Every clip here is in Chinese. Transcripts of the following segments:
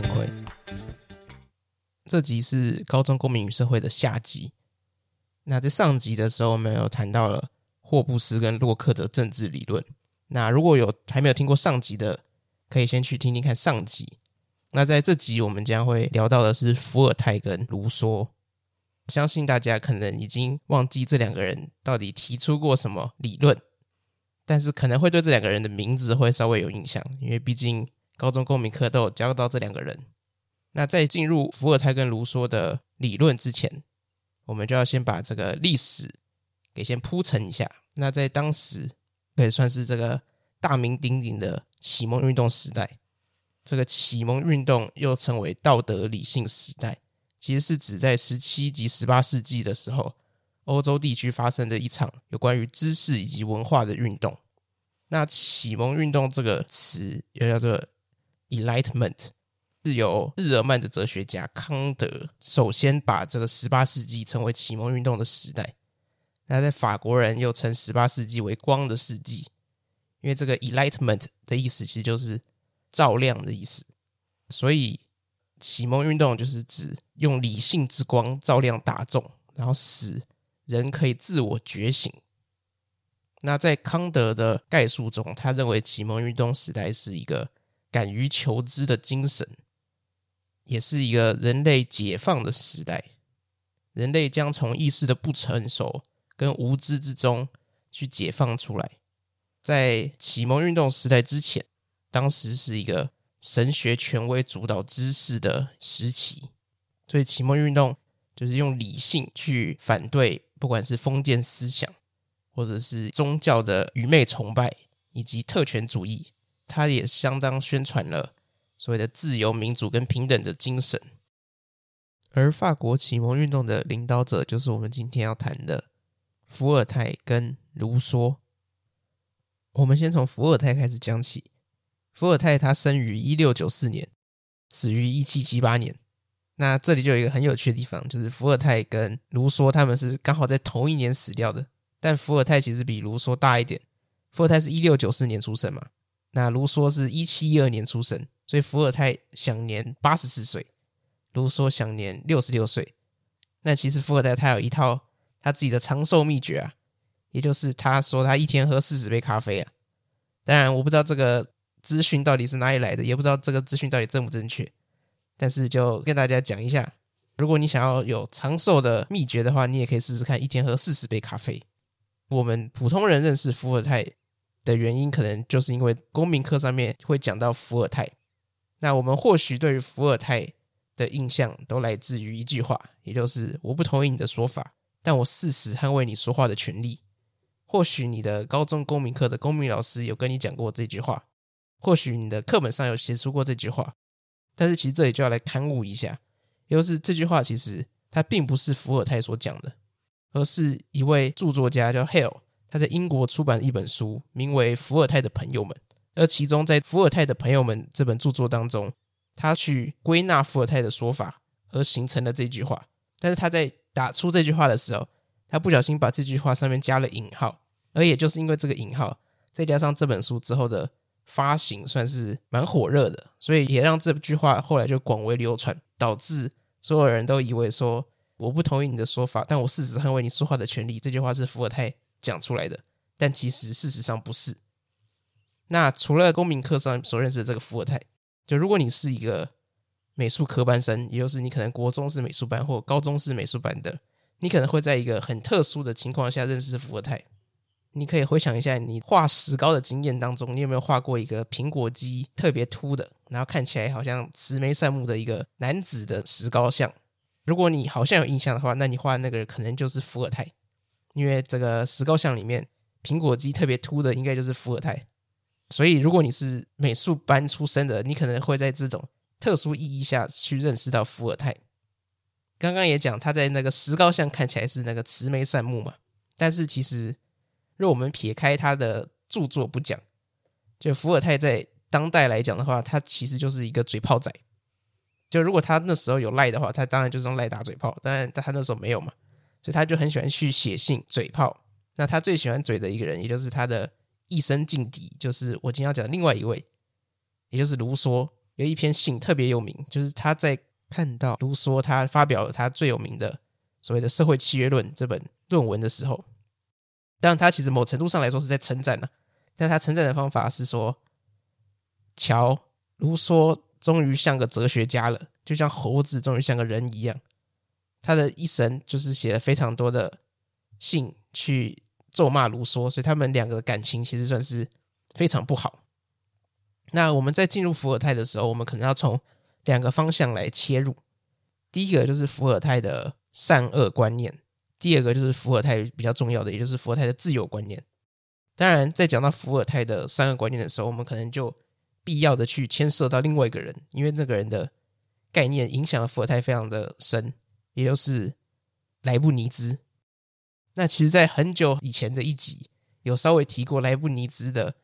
陈奎。这集是高中公民与社会的下集。那在上集的时候，我们有谈到了霍布斯跟洛克的政治理论。那如果有还没有听过上集的，可以先去听听看上集。那在这集，我们将会聊到的是伏尔泰跟卢梭。相信大家可能已经忘记这两个人到底提出过什么理论，但是可能会对这两个人的名字会稍微有印象，因为毕竟高中公民课都有教到这两个人。那在进入伏尔泰跟卢梭的理论之前，我们就要先把这个历史给先铺陈一下。那在当时可以算是这个大名鼎鼎的启蒙运动时代，这个启蒙运动又称为道德理性时代。其实是指在十七及十八世纪的时候，欧洲地区发生的一场有关于知识以及文化的运动。那启蒙运动这个词又叫做 Enlightenment，是由日耳曼的哲学家康德首先把这个十八世纪称为启蒙运动的时代。那在法国人又称十八世纪为光的世纪，因为这个 Enlightenment 的意思其实就是照亮的意思，所以。启蒙运动就是指用理性之光照亮大众，然后使人可以自我觉醒。那在康德的概述中，他认为启蒙运动时代是一个敢于求知的精神，也是一个人类解放的时代。人类将从意识的不成熟跟无知之中去解放出来。在启蒙运动时代之前，当时是一个。神学权威主导知识的时期，所以启蒙运动就是用理性去反对，不管是封建思想，或者是宗教的愚昧崇拜，以及特权主义，它也相当宣传了所谓的自由、民主跟平等的精神。而法国启蒙运动的领导者，就是我们今天要谈的伏尔泰跟卢梭。我们先从伏尔泰开始讲起。伏尔泰他生于一六九四年，死于一七七八年。那这里就有一个很有趣的地方，就是伏尔泰跟卢梭他们是刚好在同一年死掉的。但伏尔泰其实比卢梭大一点，伏尔泰是一六九四年出生嘛，那卢梭是一七一二年出生，所以伏尔泰享年八十四岁，卢梭享年六十六岁。那其实伏尔泰他有一套他自己的长寿秘诀啊，也就是他说他一天喝四十杯咖啡啊。当然我不知道这个。资讯到底是哪里来的？也不知道这个资讯到底正不正确，但是就跟大家讲一下，如果你想要有长寿的秘诀的话，你也可以试试看，一天喝四十杯咖啡。我们普通人认识伏尔泰的原因，可能就是因为公民课上面会讲到伏尔泰。那我们或许对于伏尔泰的印象都来自于一句话，也就是“我不同意你的说法，但我誓死捍卫你说话的权利”。或许你的高中公民课的公民老师有跟你讲过这句话。或许你的课本上有写出过这句话，但是其实这里就要来勘误一下，也就是这句话其实它并不是伏尔泰所讲的，而是一位著作家叫 Hale，他在英国出版了一本书，名为《伏尔泰的朋友们》，而其中在《伏尔泰的朋友们》这本著作当中，他去归纳伏尔泰的说法，而形成了这句话。但是他在打出这句话的时候，他不小心把这句话上面加了引号，而也就是因为这个引号，再加上这本书之后的。发行算是蛮火热的，所以也让这句话后来就广为流传，导致所有人都以为说，我不同意你的说法，但我事实捍卫你说话的权利。这句话是伏尔泰讲出来的，但其实事实上不是。那除了公民课上所认识的这个伏尔泰，就如果你是一个美术科班生，也就是你可能国中是美术班或高中是美术班的，你可能会在一个很特殊的情况下认识伏尔泰。你可以回想一下，你画石膏的经验当中，你有没有画过一个苹果肌特别凸的，然后看起来好像慈眉善目的一个男子的石膏像？如果你好像有印象的话，那你画的那个可能就是伏尔泰，因为这个石膏像里面苹果肌特别凸的，应该就是伏尔泰。所以，如果你是美术班出身的，你可能会在这种特殊意义下去认识到伏尔泰。刚刚也讲，他在那个石膏像看起来是那个慈眉善目嘛，但是其实。若我们撇开他的著作不讲，就伏尔泰在当代来讲的话，他其实就是一个嘴炮仔。就如果他那时候有赖的话，他当然就是用赖打嘴炮，但他那时候没有嘛，所以他就很喜欢去写信嘴炮。那他最喜欢嘴的一个人，也就是他的一生劲敌，就是我今天要讲的另外一位，也就是卢梭。有一篇信特别有名，就是他在看到卢梭他发表了他最有名的所谓的《社会契约论》这本论文的时候，当他其实某程度上来说是在称赞了，但他称赞的方法是说：“瞧，卢梭终于像个哲学家了，就像猴子终于像个人一样。他的一生就是写了非常多的信去咒骂卢梭，所以他们两个的感情其实算是非常不好。”那我们在进入伏尔泰的时候，我们可能要从两个方向来切入。第一个就是伏尔泰的善恶观念，第二个就是伏尔泰比较重要的，也就是伏尔泰的自由观念。当然，在讲到伏尔泰的善恶观念的时候，我们可能就必要的去牵涉到另外一个人，因为那个人的概念影响了伏尔泰非常的深，也就是莱布尼兹。那其实，在很久以前的一集有稍微提过莱布尼兹的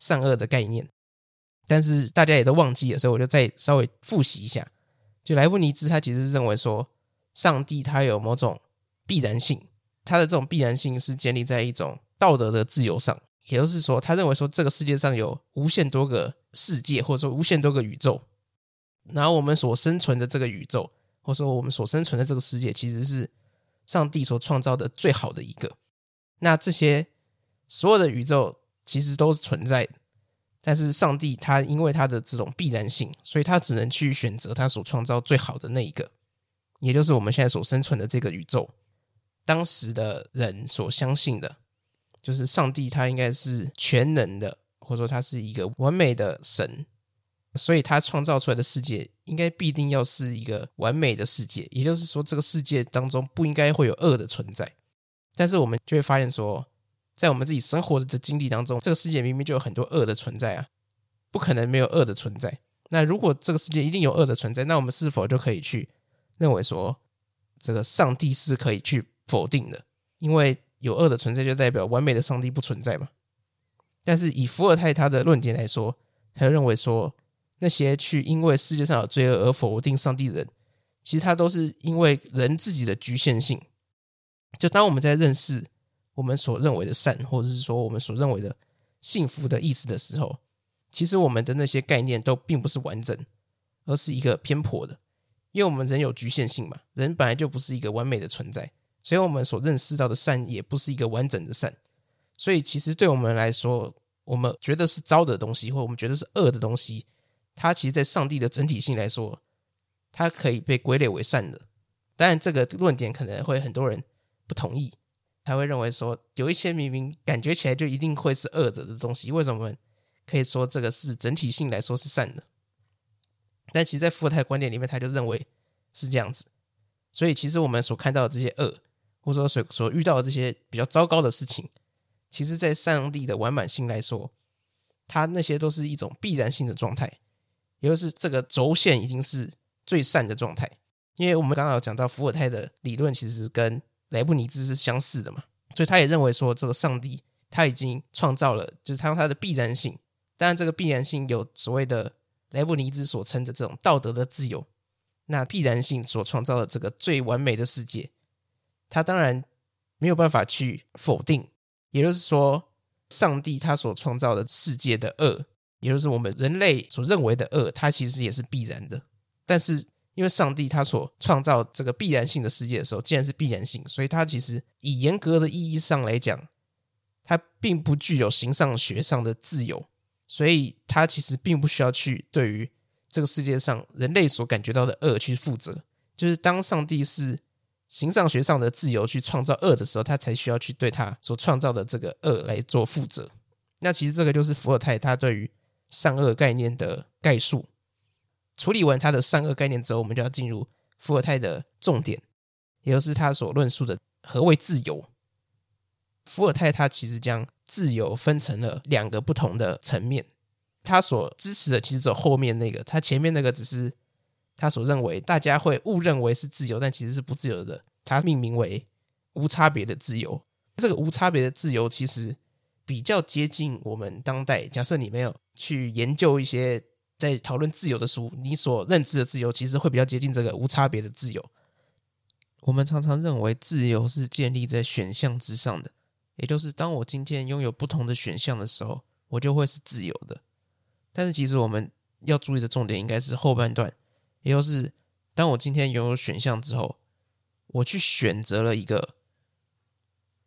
善恶的概念。但是大家也都忘记了，所以我就再稍微复习一下。就莱布尼兹他其实是认为说，上帝他有某种必然性，他的这种必然性是建立在一种道德的自由上，也就是说，他认为说这个世界上有无限多个世界，或者说无限多个宇宙，然后我们所生存的这个宇宙，或者说我们所生存的这个世界，其实是上帝所创造的最好的一个。那这些所有的宇宙其实都是存在的。但是上帝他因为他的这种必然性，所以他只能去选择他所创造最好的那一个，也就是我们现在所生存的这个宇宙。当时的人所相信的，就是上帝他应该是全能的，或者说他是一个完美的神，所以他创造出来的世界应该必定要是一个完美的世界。也就是说，这个世界当中不应该会有恶的存在。但是我们就会发现说。在我们自己生活的经历当中，这个世界明明就有很多恶的存在啊，不可能没有恶的存在。那如果这个世界一定有恶的存在，那我们是否就可以去认为说，这个上帝是可以去否定的？因为有恶的存在，就代表完美的上帝不存在嘛。但是以伏尔泰他的论点来说，他认为说，那些去因为世界上有罪恶而否定上帝的人，其实他都是因为人自己的局限性。就当我们在认识。我们所认为的善，或者是说我们所认为的幸福的意思的时候，其实我们的那些概念都并不是完整，而是一个偏颇的。因为我们人有局限性嘛，人本来就不是一个完美的存在，所以我们所认识到的善也不是一个完整的善。所以，其实对我们来说，我们觉得是糟的东西，或我们觉得是恶的东西，它其实，在上帝的整体性来说，它可以被归类为善的。当然，这个论点可能会很多人不同意。他会认为说，有一些明明感觉起来就一定会是恶的的东西，为什么可以说这个是整体性来说是善的？但其实，在伏尔泰观点里面，他就认为是这样子。所以，其实我们所看到的这些恶，或者说所所遇到的这些比较糟糕的事情，其实，在上帝的完满性来说，它那些都是一种必然性的状态，也就是这个轴线已经是最善的状态。因为我们刚刚有讲到伏尔泰的理论，其实跟莱布尼兹是相似的嘛，所以他也认为说，这个上帝他已经创造了，就是他用他的必然性。当然，这个必然性有所谓的莱布尼兹所称的这种道德的自由。那必然性所创造的这个最完美的世界，他当然没有办法去否定。也就是说，上帝他所创造的世界的恶，也就是我们人类所认为的恶，它其实也是必然的。但是，因为上帝他所创造这个必然性的世界的时候，既然是必然性，所以他其实以严格的意义上来讲，他并不具有形上学上的自由，所以他其实并不需要去对于这个世界上人类所感觉到的恶去负责。就是当上帝是形上学上的自由去创造恶的时候，他才需要去对他所创造的这个恶来做负责。那其实这个就是伏尔泰他对于善恶概念的概述。处理完他的善恶概念之后，我们就要进入伏尔泰的重点，也就是他所论述的何谓自由。伏尔泰他其实将自由分成了两个不同的层面，他所支持的其实只有后面那个，他前面那个只是他所认为大家会误认为是自由，但其实是不自由的，他命名为无差别的自由。这个无差别的自由其实比较接近我们当代。假设你没有去研究一些。在讨论自由的书，你所认知的自由其实会比较接近这个无差别的自由。我们常常认为自由是建立在选项之上的，也就是当我今天拥有不同的选项的时候，我就会是自由的。但是其实我们要注意的重点应该是后半段，也就是当我今天拥有选项之后，我去选择了一个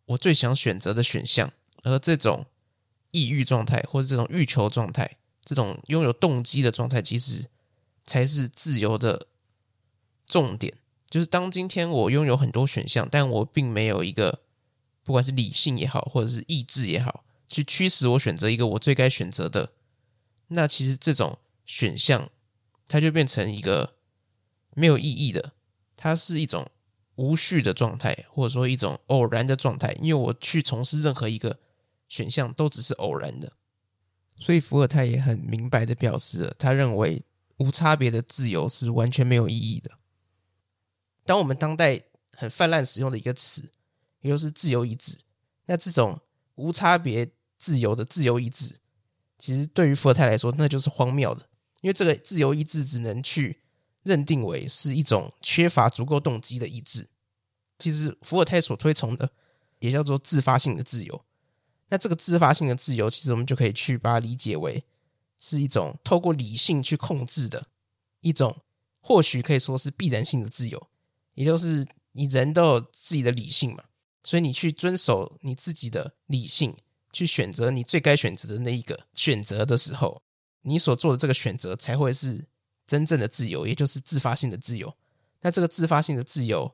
我最想选择的选项，而这种抑郁状态或者这种欲求状态，这种拥有动机的状态，其实才是自由的重点。就是当今天我拥有很多选项，但我并没有一个不管是理性也好，或者是意志也好，去驱使我选择一个我最该选择的，那其实这种选项它就变成一个没有意义的，它是一种无序的状态，或者说一种偶然的状态。因为我去从事任何一个选项都只是偶然的，所以伏尔泰也很明白的表示了，他认为无差别的自由是完全没有意义的。当我们当代很泛滥使用的一个词，也就是自由意志，那这种无差别自由的自由意志，其实对于伏尔泰来说，那就是荒谬的，因为这个自由意志只能去认定为是一种缺乏足够动机的意志。其实伏尔泰所推崇的也叫做自发性的自由。那这个自发性的自由，其实我们就可以去把它理解为是一种透过理性去控制的一种，或许可以说是必然性的自由。也就是你人都有自己的理性嘛，所以你去遵守你自己的理性，去选择你最该选择的那一个选择的时候，你所做的这个选择才会是真正的自由，也就是自发性的自由。那这个自发性的自由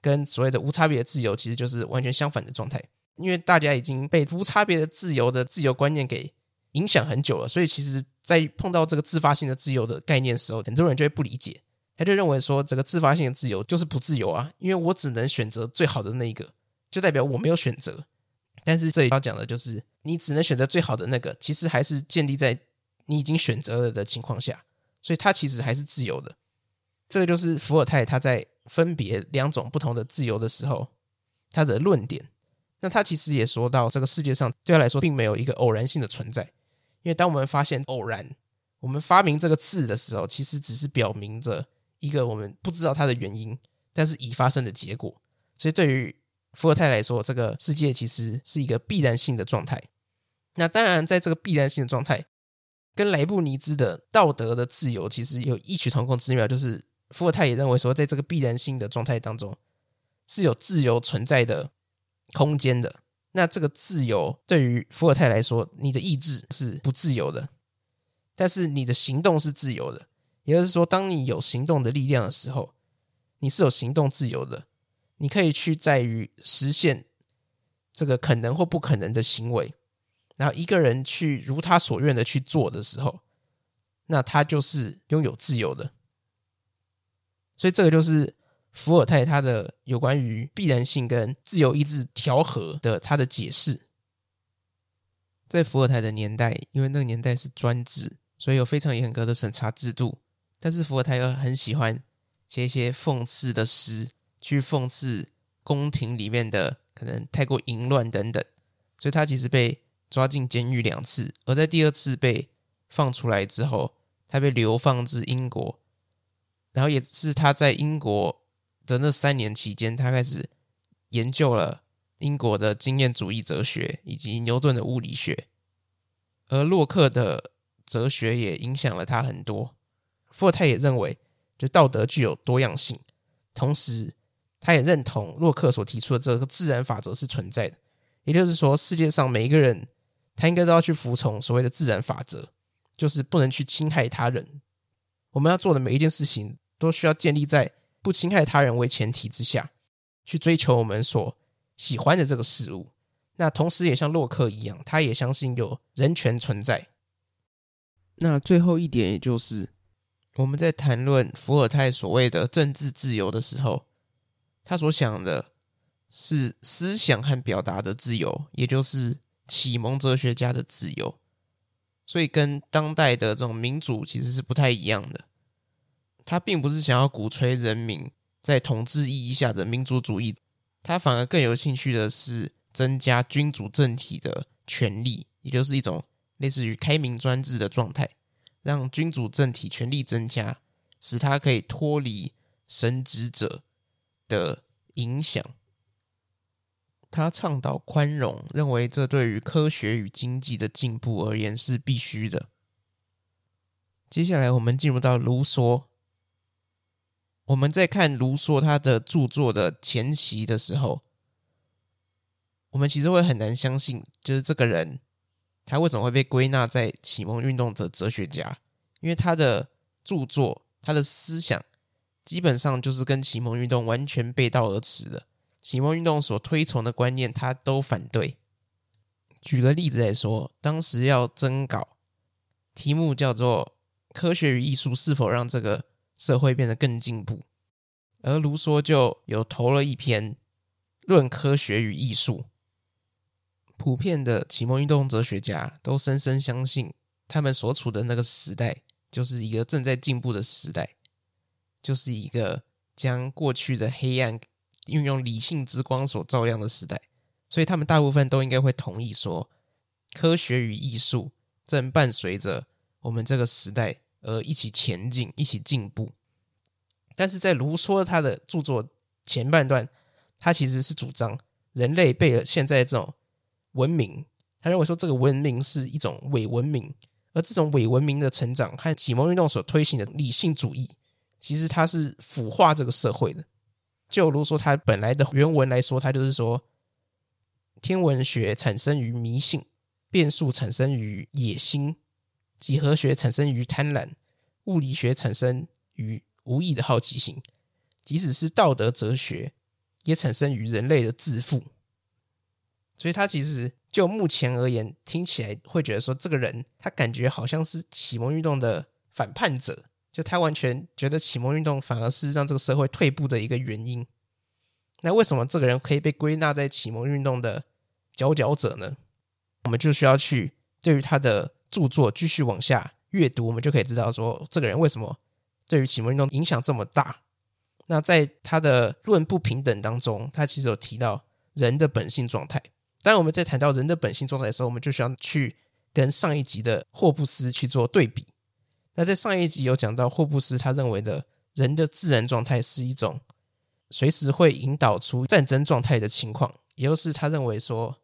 跟所谓的无差别的自由，其实就是完全相反的状态。因为大家已经被无差别的自由的自由观念给影响很久了，所以其实，在碰到这个自发性的自由的概念时候，很多人就会不理解。他就认为说，这个自发性的自由就是不自由啊，因为我只能选择最好的那一个，就代表我没有选择。但是这里要讲的就是，你只能选择最好的那个，其实还是建立在你已经选择了的情况下，所以它其实还是自由的。这个就是伏尔泰他在分别两种不同的自由的时候，他的论点。那他其实也说到，这个世界上对他来说并没有一个偶然性的存在，因为当我们发现偶然，我们发明这个字的时候，其实只是表明着。一个我们不知道它的原因，但是已发生的结果。所以对于伏尔泰来说，这个世界其实是一个必然性的状态。那当然，在这个必然性的状态，跟莱布尼兹的道德的自由其实有异曲同工之妙。就是伏尔泰也认为说，在这个必然性的状态当中，是有自由存在的空间的。那这个自由对于伏尔泰来说，你的意志是不自由的，但是你的行动是自由的。也就是说，当你有行动的力量的时候，你是有行动自由的。你可以去在于实现这个可能或不可能的行为，然后一个人去如他所愿的去做的时候，那他就是拥有自由的。所以，这个就是伏尔泰他的有关于必然性跟自由意志调和的他的解释。在伏尔泰的年代，因为那个年代是专制，所以有非常严格的审查制度。但是伏尔泰又很喜欢写一些讽刺的诗，去讽刺宫廷里面的可能太过淫乱等等，所以他其实被抓进监狱两次，而在第二次被放出来之后，他被流放至英国，然后也是他在英国的那三年期间，他开始研究了英国的经验主义哲学以及牛顿的物理学，而洛克的哲学也影响了他很多。伏尔泰也认为，就道德具有多样性，同时他也认同洛克所提出的这个自然法则是存在的。也就是说，世界上每一个人，他应该都要去服从所谓的自然法则，就是不能去侵害他人。我们要做的每一件事情，都需要建立在不侵害他人为前提之下，去追求我们所喜欢的这个事物。那同时也像洛克一样，他也相信有人权存在。那最后一点，也就是。我们在谈论伏尔泰所谓的政治自由的时候，他所想的是思想和表达的自由，也就是启蒙哲学家的自由。所以，跟当代的这种民主其实是不太一样的。他并不是想要鼓吹人民在统治意义下的民主主义，他反而更有兴趣的是增加君主政体的权力，也就是一种类似于开明专制的状态。让君主政体权力增加，使他可以脱离神职者的影响。他倡导宽容，认为这对于科学与经济的进步而言是必须的。接下来我们进入到卢梭。我们在看卢梭他的著作的前期的时候，我们其实会很难相信，就是这个人他为什么会被归纳在启蒙运动的哲学家？因为他的著作、他的思想基本上就是跟启蒙运动完全背道而驰的。启蒙运动所推崇的观念，他都反对。举个例子来说，当时要征稿，题目叫做《科学与艺术是否让这个》社会变得更进步，而卢梭就有投了一篇《论科学与艺术》。普遍的启蒙运动哲学家都深深相信，他们所处的那个时代就是一个正在进步的时代，就是一个将过去的黑暗运用理性之光所照亮的时代。所以，他们大部分都应该会同意说，科学与艺术正伴随着我们这个时代。而一起前进，一起进步。但是在卢梭他的著作前半段，他其实是主张人类被现在这种文明，他认为说这个文明是一种伪文明，而这种伪文明的成长和启蒙运动所推行的理性主义，其实它是腐化这个社会的。就卢梭他本来的原文来说，他就是说，天文学产生于迷信，变数产生于野心。几何学产生于贪婪，物理学产生于无意的好奇心，即使是道德哲学，也产生于人类的自负。所以，他其实就目前而言，听起来会觉得说，这个人他感觉好像是启蒙运动的反叛者，就他完全觉得启蒙运动反而是让这个社会退步的一个原因。那为什么这个人可以被归纳在启蒙运动的佼佼者呢？我们就需要去对于他的。著作继续往下阅读，我们就可以知道说，这个人为什么对于启蒙运动影响这么大。那在他的《论不平等》当中，他其实有提到人的本性状态。当然，我们在谈到人的本性状态的时候，我们就需要去跟上一集的霍布斯去做对比。那在上一集有讲到，霍布斯他认为的人的自然状态是一种随时会引导出战争状态的情况，也就是他认为说，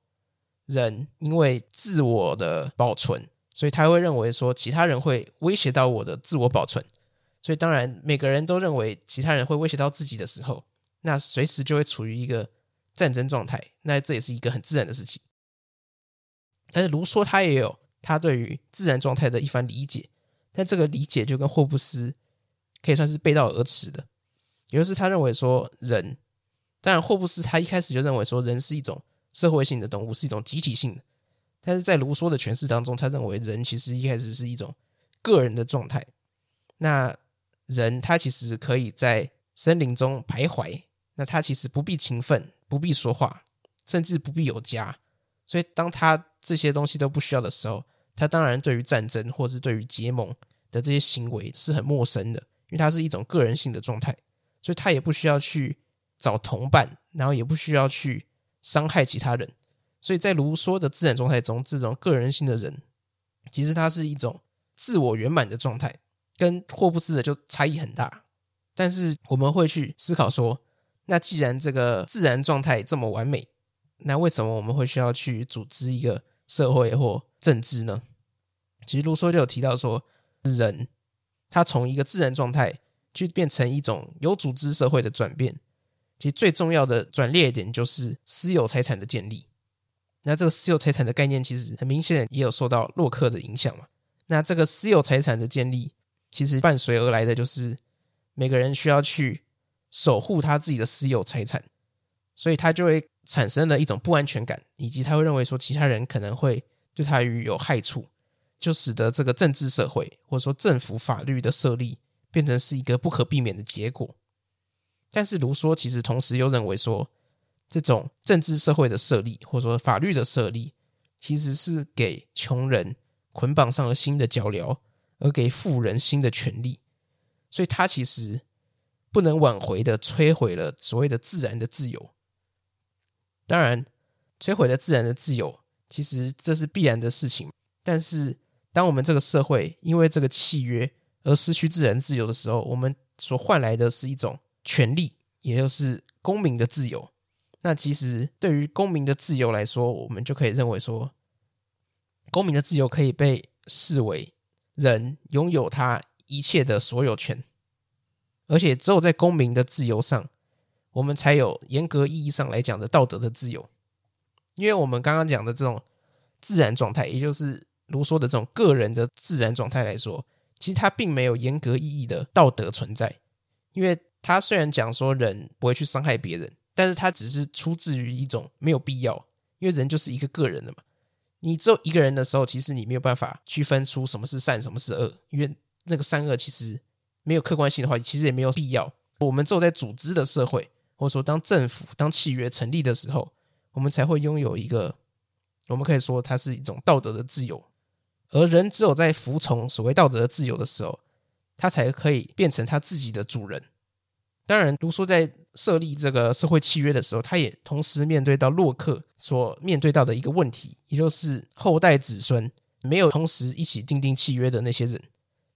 人因为自我的保存。所以他会认为说，其他人会威胁到我的自我保存。所以当然，每个人都认为其他人会威胁到自己的时候，那随时就会处于一个战争状态。那这也是一个很自然的事情。但是卢梭他也有他对于自然状态的一番理解，但这个理解就跟霍布斯可以算是背道而驰的。也就是他认为说，人，当然霍布斯他一开始就认为说，人是一种社会性的动物，是一种集体性的。但是在卢梭的诠释当中，他认为人其实一开始是一种个人的状态。那人他其实可以在森林中徘徊，那他其实不必勤奋，不必说话，甚至不必有家。所以当他这些东西都不需要的时候，他当然对于战争或是对于结盟的这些行为是很陌生的，因为他是一种个人性的状态，所以他也不需要去找同伴，然后也不需要去伤害其他人。所以在卢梭的自然状态中，这种个人性的人，其实他是一种自我圆满的状态，跟霍布斯的就差异很大。但是我们会去思考说，那既然这个自然状态这么完美，那为什么我们会需要去组织一个社会或政治呢？其实卢梭就有提到说，人他从一个自然状态去变成一种有组织社会的转变，其实最重要的转捩点就是私有财产的建立。那这个私有财产的概念，其实很明显也有受到洛克的影响嘛。那这个私有财产的建立，其实伴随而来的就是每个人需要去守护他自己的私有财产，所以他就会产生了一种不安全感，以及他会认为说其他人可能会对他于有害处，就使得这个政治社会或者说政府法律的设立变成是一个不可避免的结果。但是卢梭其实同时又认为说，这种政治社会的设立，或者说法律的设立，其实是给穷人捆绑上了新的脚镣，而给富人新的权利。所以，他其实不能挽回的摧毁了所谓的自然的自由。当然，摧毁了自然的自由，其实这是必然的事情。但是，当我们这个社会因为这个契约而失去自然自由的时候，我们所换来的是一种权利，也就是公民的自由。那其实对于公民的自由来说，我们就可以认为说，公民的自由可以被视为人拥有他一切的所有权，而且只有在公民的自由上，我们才有严格意义上来讲的道德的自由。因为我们刚刚讲的这种自然状态，也就是卢梭的这种个人的自然状态来说，其实它并没有严格意义的道德存在。因为他虽然讲说人不会去伤害别人，但是他只是出自于一种没有必要，因为人就是一个个人的嘛。你只有一个人的时候，其实你没有办法区分出什么是善，什么是恶，因为那个善恶其实没有客观性的话，其实也没有必要。我们只有在组织的社会，或者说当政府、当契约成立的时候，我们才会拥有一个，我们可以说它是一种道德的自由。而人只有在服从所谓道德的自由的时候，他才可以变成他自己的主人。当然，卢梭在设立这个社会契约的时候，他也同时面对到洛克所面对到的一个问题，也就是后代子孙没有同时一起订定契约的那些人，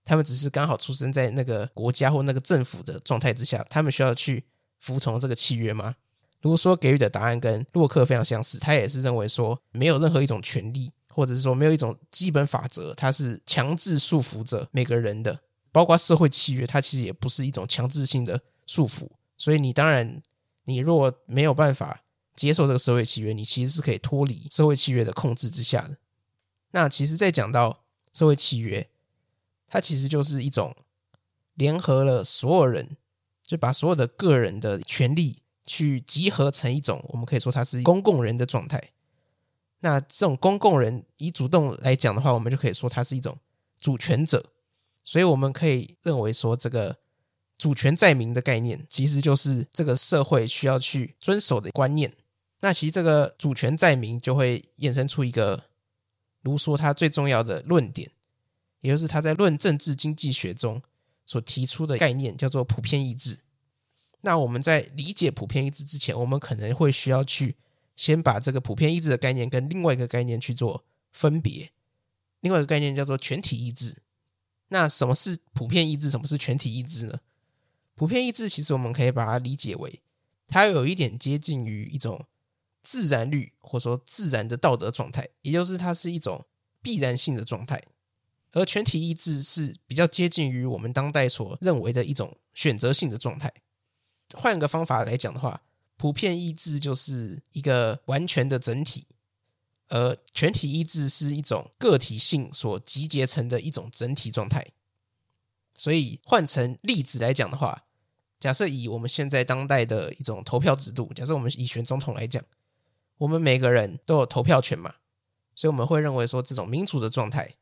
他们只是刚好出生在那个国家或那个政府的状态之下，他们需要去服从这个契约吗？卢梭给予的答案跟洛克非常相似，他也是认为说，没有任何一种权利，或者是说没有一种基本法则，它是强制束缚着每个人的，包括社会契约，它其实也不是一种强制性的。束缚，所以你当然，你若没有办法接受这个社会契约，你其实是可以脱离社会契约的控制之下的。那其实，在讲到社会契约，它其实就是一种联合了所有人，就把所有的个人的权利去集合成一种，我们可以说它是公共人的状态。那这种公共人以主动来讲的话，我们就可以说它是一种主权者。所以我们可以认为说这个。主权在民的概念，其实就是这个社会需要去遵守的观念。那其实这个主权在民就会衍生出一个卢梭他最重要的论点，也就是他在《论政治经济学》中所提出的概念，叫做普遍意志。那我们在理解普遍意志之前，我们可能会需要去先把这个普遍意志的概念跟另外一个概念去做分别。另外一个概念叫做全体意志。那什么是普遍意志？什么是全体意志呢？普遍意志其实我们可以把它理解为，它有一点接近于一种自然律或者说自然的道德状态，也就是它是一种必然性的状态。而全体意志是比较接近于我们当代所认为的一种选择性的状态。换个方法来讲的话，普遍意志就是一个完全的整体，而全体意志是一种个体性所集结成的一种整体状态。所以换成例子来讲的话，假设以我们现在当代的一种投票制度，假设我们以选总统来讲，我们每个人都有投票权嘛，所以我们会认为说，这种民主的状态，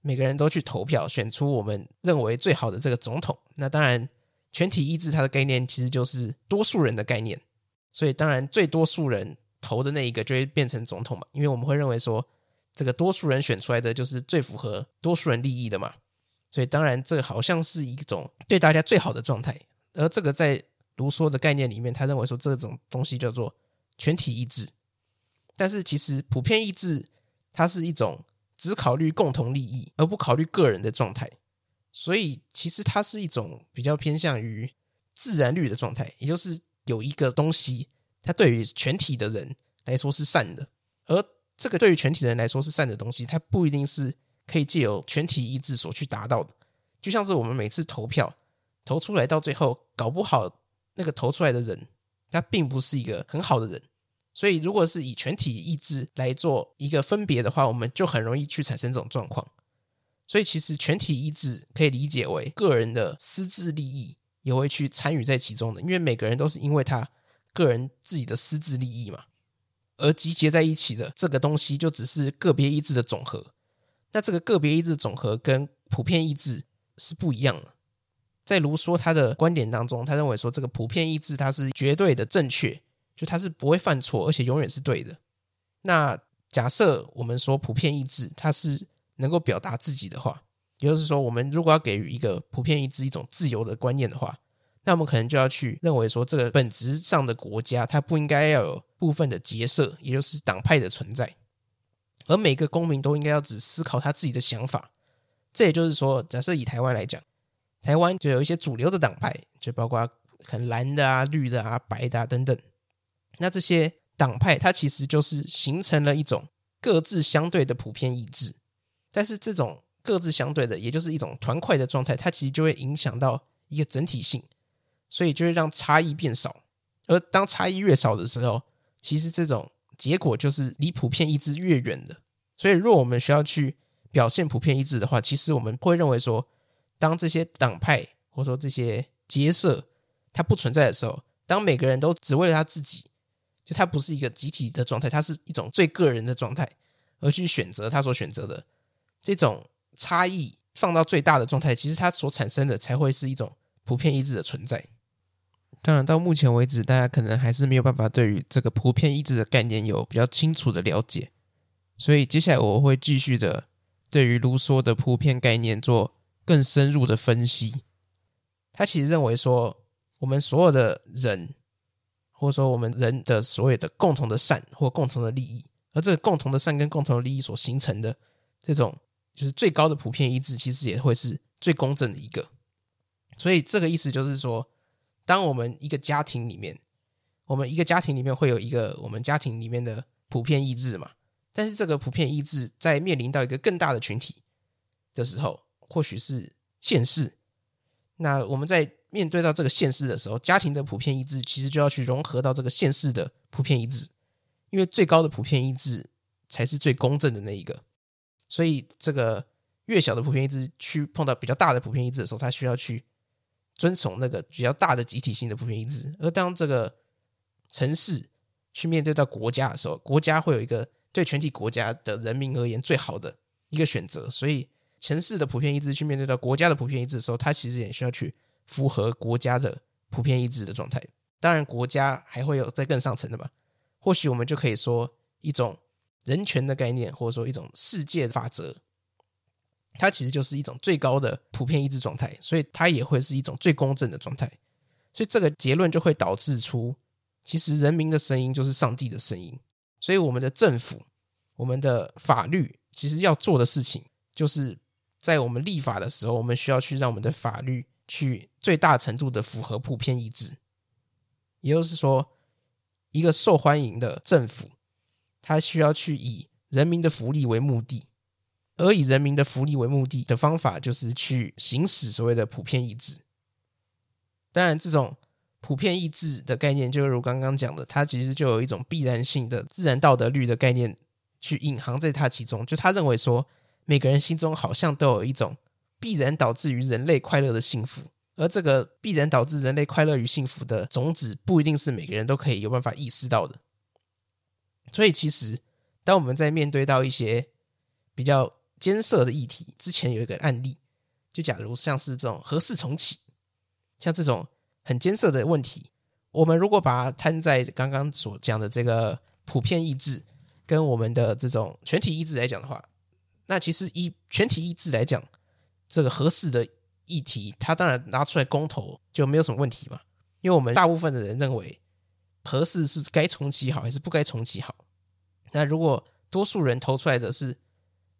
每个人都去投票选出我们认为最好的这个总统。那当然，全体意志它的概念其实就是多数人的概念，所以当然最多数人投的那一个就会变成总统嘛，因为我们会认为说，这个多数人选出来的就是最符合多数人利益的嘛。所以，当然，这好像是一种对大家最好的状态。而这个在卢梭的概念里面，他认为说这种东西叫做全体意志。但是，其实普遍意志它是一种只考虑共同利益而不考虑个人的状态。所以，其实它是一种比较偏向于自然律的状态，也就是有一个东西，它对于全体的人来说是善的，而这个对于全体的人来说是善的东西，它不一定是。可以借由全体意志所去达到的，就像是我们每次投票投出来，到最后搞不好那个投出来的人，他并不是一个很好的人。所以，如果是以全体意志来做一个分别的话，我们就很容易去产生这种状况。所以，其实全体意志可以理解为个人的私自利益也会去参与在其中的，因为每个人都是因为他个人自己的私自利益嘛，而集结在一起的这个东西，就只是个别意志的总和。那这个个别意志总和跟普遍意志是不一样的。在卢梭他的观点当中，他认为说这个普遍意志它是绝对的正确，就它是不会犯错，而且永远是对的。那假设我们说普遍意志它是能够表达自己的话，也就是说，我们如果要给予一个普遍意志一种自由的观念的话，那我们可能就要去认为说，这个本质上的国家它不应该要有部分的结社，也就是党派的存在。而每个公民都应该要只思考他自己的想法，这也就是说，假设以台湾来讲，台湾就有一些主流的党派，就包括可能蓝的啊、绿的啊、白的啊等等。那这些党派，它其实就是形成了一种各自相对的普遍意志。但是这种各自相对的，也就是一种团块的状态，它其实就会影响到一个整体性，所以就会让差异变少。而当差异越少的时候，其实这种结果就是离普遍一致越远的。所以，若我们需要去表现普遍一致的话，其实我们会认为说，当这些党派或者说这些结社它不存在的时候，当每个人都只为了他自己，就它不是一个集体的状态，它是一种最个人的状态，而去选择他所选择的这种差异放到最大的状态，其实它所产生的才会是一种普遍一致的存在。当然，到目前为止，大家可能还是没有办法对于这个普遍意志的概念有比较清楚的了解，所以接下来我会继续的对于卢梭的普遍概念做更深入的分析。他其实认为说，我们所有的人，或者说我们人的所谓的共同的善或共同的利益，而这个共同的善跟共同的利益所形成的这种就是最高的普遍意志，其实也会是最公正的一个。所以这个意思就是说。当我们一个家庭里面，我们一个家庭里面会有一个我们家庭里面的普遍意志嘛？但是这个普遍意志在面临到一个更大的群体的时候，或许是县市。那我们在面对到这个县市的时候，家庭的普遍意志其实就要去融合到这个县市的普遍意志，因为最高的普遍意志才是最公正的那一个。所以，这个越小的普遍意志去碰到比较大的普遍意志的时候，它需要去。遵从那个比较大的集体性的普遍意志，而当这个城市去面对到国家的时候，国家会有一个对全体国家的人民而言最好的一个选择。所以，城市的普遍意志去面对到国家的普遍意志的时候，它其实也需要去符合国家的普遍意志的状态。当然，国家还会有在更上层的吧？或许我们就可以说一种人权的概念，或者说一种世界法则。它其实就是一种最高的普遍一致状态，所以它也会是一种最公正的状态。所以这个结论就会导致出，其实人民的声音就是上帝的声音。所以我们的政府、我们的法律，其实要做的事情，就是在我们立法的时候，我们需要去让我们的法律去最大程度的符合普遍一致。也就是说，一个受欢迎的政府，它需要去以人民的福利为目的。而以人民的福利为目的的方法，就是去行使所谓的普遍意志。当然，这种普遍意志的概念，就如刚刚讲的，它其实就有一种必然性的自然道德律的概念去隐含在它其中。就他认为说，每个人心中好像都有一种必然导致于人类快乐的幸福，而这个必然导致人类快乐与幸福的种子，不一定是每个人都可以有办法意识到的。所以，其实当我们在面对到一些比较艰涩的议题，之前有一个案例，就假如像是这种核四重启，像这种很艰涩的问题，我们如果把它摊在刚刚所讲的这个普遍意志跟我们的这种全体意志来讲的话，那其实以全体意志来讲，这个核四的议题，它当然拿出来公投就没有什么问题嘛，因为我们大部分的人认为核四是该重启好还是不该重启好，那如果多数人投出来的是。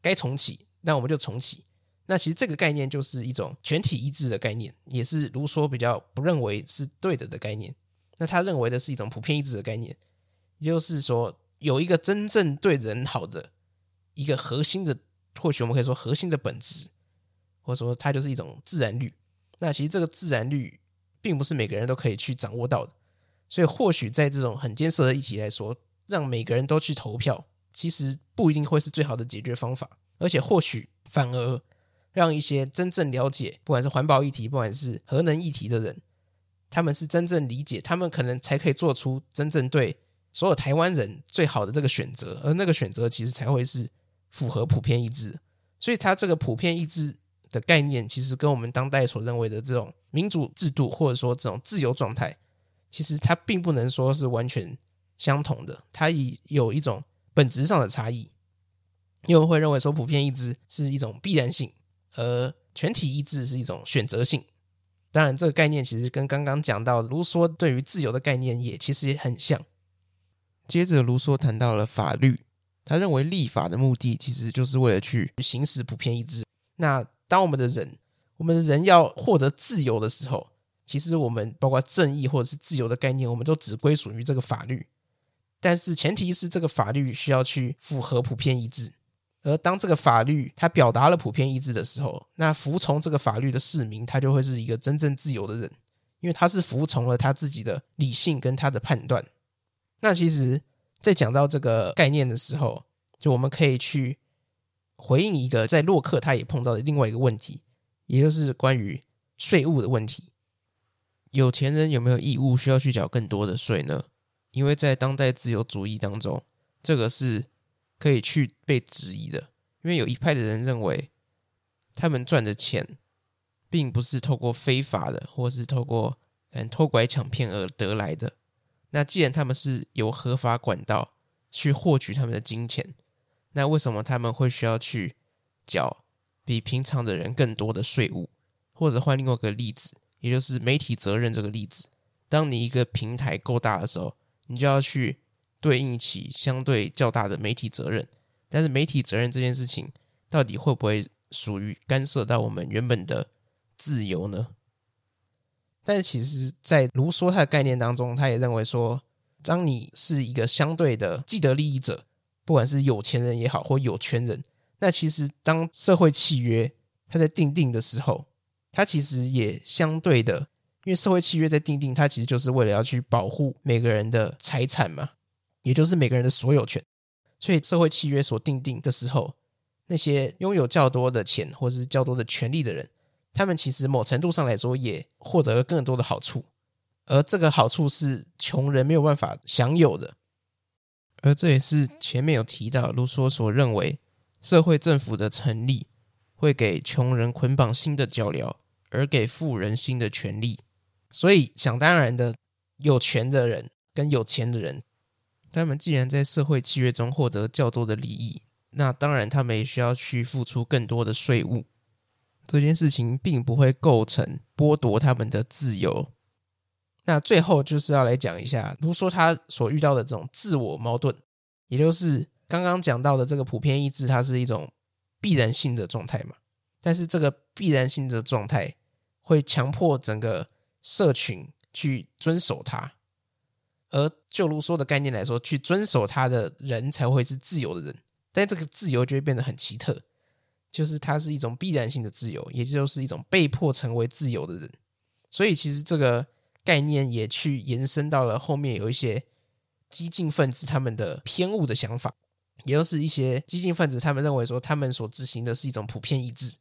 该重启，那我们就重启。那其实这个概念就是一种全体一致的概念，也是卢梭比较不认为是对的的概念。那他认为的是一种普遍一致的概念，也就是说有一个真正对人好的一个核心的，或许我们可以说核心的本质，或者说它就是一种自然律。那其实这个自然律并不是每个人都可以去掌握到的，所以或许在这种很艰涩的议题来说，让每个人都去投票。其实不一定会是最好的解决方法，而且或许反而让一些真正了解，不管是环保议题，不管是核能议题的人，他们是真正理解，他们可能才可以做出真正对所有台湾人最好的这个选择，而那个选择其实才会是符合普遍意志。所以，他这个普遍意志的概念，其实跟我们当代所认为的这种民主制度，或者说这种自由状态，其实它并不能说是完全相同的，它已有一种。本质上的差异，因为会认为说普遍意志是一种必然性，而全体意志是一种选择性。当然，这个概念其实跟刚刚讲到卢梭对于自由的概念也其实也很像。接着，卢梭谈到了法律，他认为立法的目的其实就是为了去行使普遍意志。那当我们的人，我们的人要获得自由的时候，其实我们包括正义或者是自由的概念，我们都只归属于这个法律。但是前提是这个法律需要去符合普遍一致，而而当这个法律它表达了普遍意志的时候，那服从这个法律的市民，他就会是一个真正自由的人，因为他是服从了他自己的理性跟他的判断。那其实，在讲到这个概念的时候，就我们可以去回应一个在洛克他也碰到的另外一个问题，也就是关于税务的问题。有钱人有没有义务需要去缴更多的税呢？因为在当代自由主义当中，这个是可以去被质疑的。因为有一派的人认为，他们赚的钱并不是透过非法的，或是透过嗯偷拐抢骗而得来的。那既然他们是由合法管道去获取他们的金钱，那为什么他们会需要去缴比平常的人更多的税务？或者换另外一个例子。也就是媒体责任这个例子，当你一个平台够大的时候，你就要去对应起相对较大的媒体责任。但是媒体责任这件事情，到底会不会属于干涉到我们原本的自由呢？但是其实，在卢梭他的概念当中，他也认为说，当你是一个相对的既得利益者，不管是有钱人也好，或有权人，那其实当社会契约它在订定的时候。它其实也相对的，因为社会契约在订定，它其实就是为了要去保护每个人的财产嘛，也就是每个人的所有权。所以社会契约所订定的时候，那些拥有较多的钱或者是较多的权利的人，他们其实某程度上来说也获得了更多的好处，而这个好处是穷人没有办法享有的。而这也是前面有提到卢梭所认为社会政府的成立会给穷人捆绑新的脚镣。而给富人新的权利，所以想当然的，有权的人跟有钱的人，他们既然在社会契约中获得较多的利益，那当然他们也需要去付出更多的税务。这件事情并不会构成剥夺他们的自由。那最后就是要来讲一下，卢梭他所遇到的这种自我矛盾，也就是刚刚讲到的这个普遍意志，它是一种必然性的状态嘛。但是这个必然性的状态会强迫整个社群去遵守它，而就卢梭的概念来说，去遵守它的人才会是自由的人。但这个自由就会变得很奇特，就是它是一种必然性的自由，也就是一种被迫成为自由的人。所以其实这个概念也去延伸到了后面有一些激进分子他们的偏误的想法，也就是一些激进分子他们认为说他们所执行的是一种普遍意志。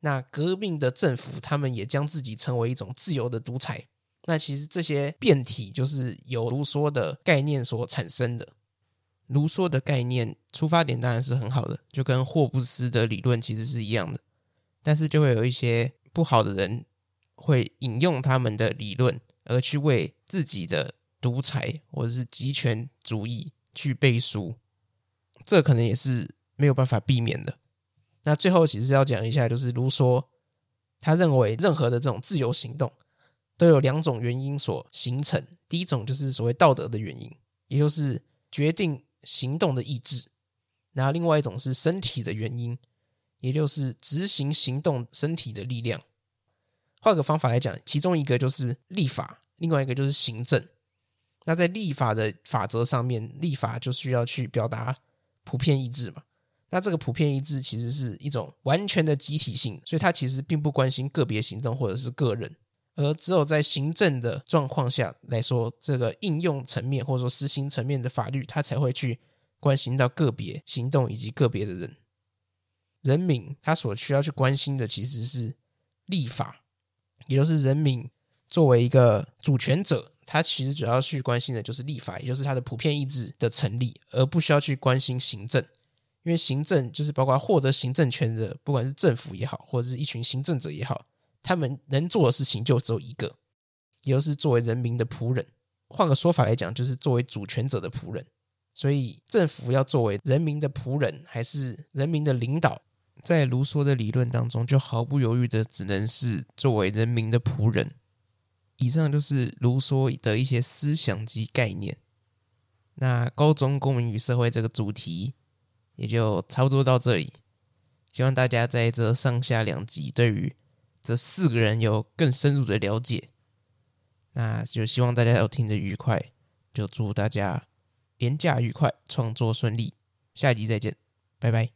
那革命的政府，他们也将自己称为一种自由的独裁。那其实这些变体就是由卢梭的概念所产生的。卢梭的概念出发点当然是很好的，就跟霍布斯的理论其实是一样的。但是就会有一些不好的人会引用他们的理论，而去为自己的独裁或者是极权主义去背书。这可能也是没有办法避免的。那最后其实要讲一下，就是卢梭他认为任何的这种自由行动都有两种原因所形成。第一种就是所谓道德的原因，也就是决定行动的意志；然后另外一种是身体的原因，也就是执行行动身体的力量。换个方法来讲，其中一个就是立法，另外一个就是行政。那在立法的法则上面，立法就需要去表达普遍意志嘛。那这个普遍意志其实是一种完全的集体性，所以它其实并不关心个别行动或者是个人，而只有在行政的状况下来说，这个应用层面或者说实行层面的法律，它才会去关心到个别行动以及个别的人。人民他所需要去关心的其实是立法，也就是人民作为一个主权者，他其实主要去关心的就是立法，也就是他的普遍意志的成立，而不需要去关心行政。因为行政就是包括获得行政权的，不管是政府也好，或者是一群行政者也好，他们能做的事情就只有一个，也就是作为人民的仆人。换个说法来讲，就是作为主权者的仆人。所以，政府要作为人民的仆人，还是人民的领导，在卢梭的理论当中，就毫不犹豫的只能是作为人民的仆人。以上就是卢梭的一些思想及概念。那高中公民与社会这个主题。也就差不多到这里，希望大家在这上下两集对于这四个人有更深入的了解。那就希望大家有听得愉快，就祝大家廉价愉快，创作顺利。下集再见，拜拜。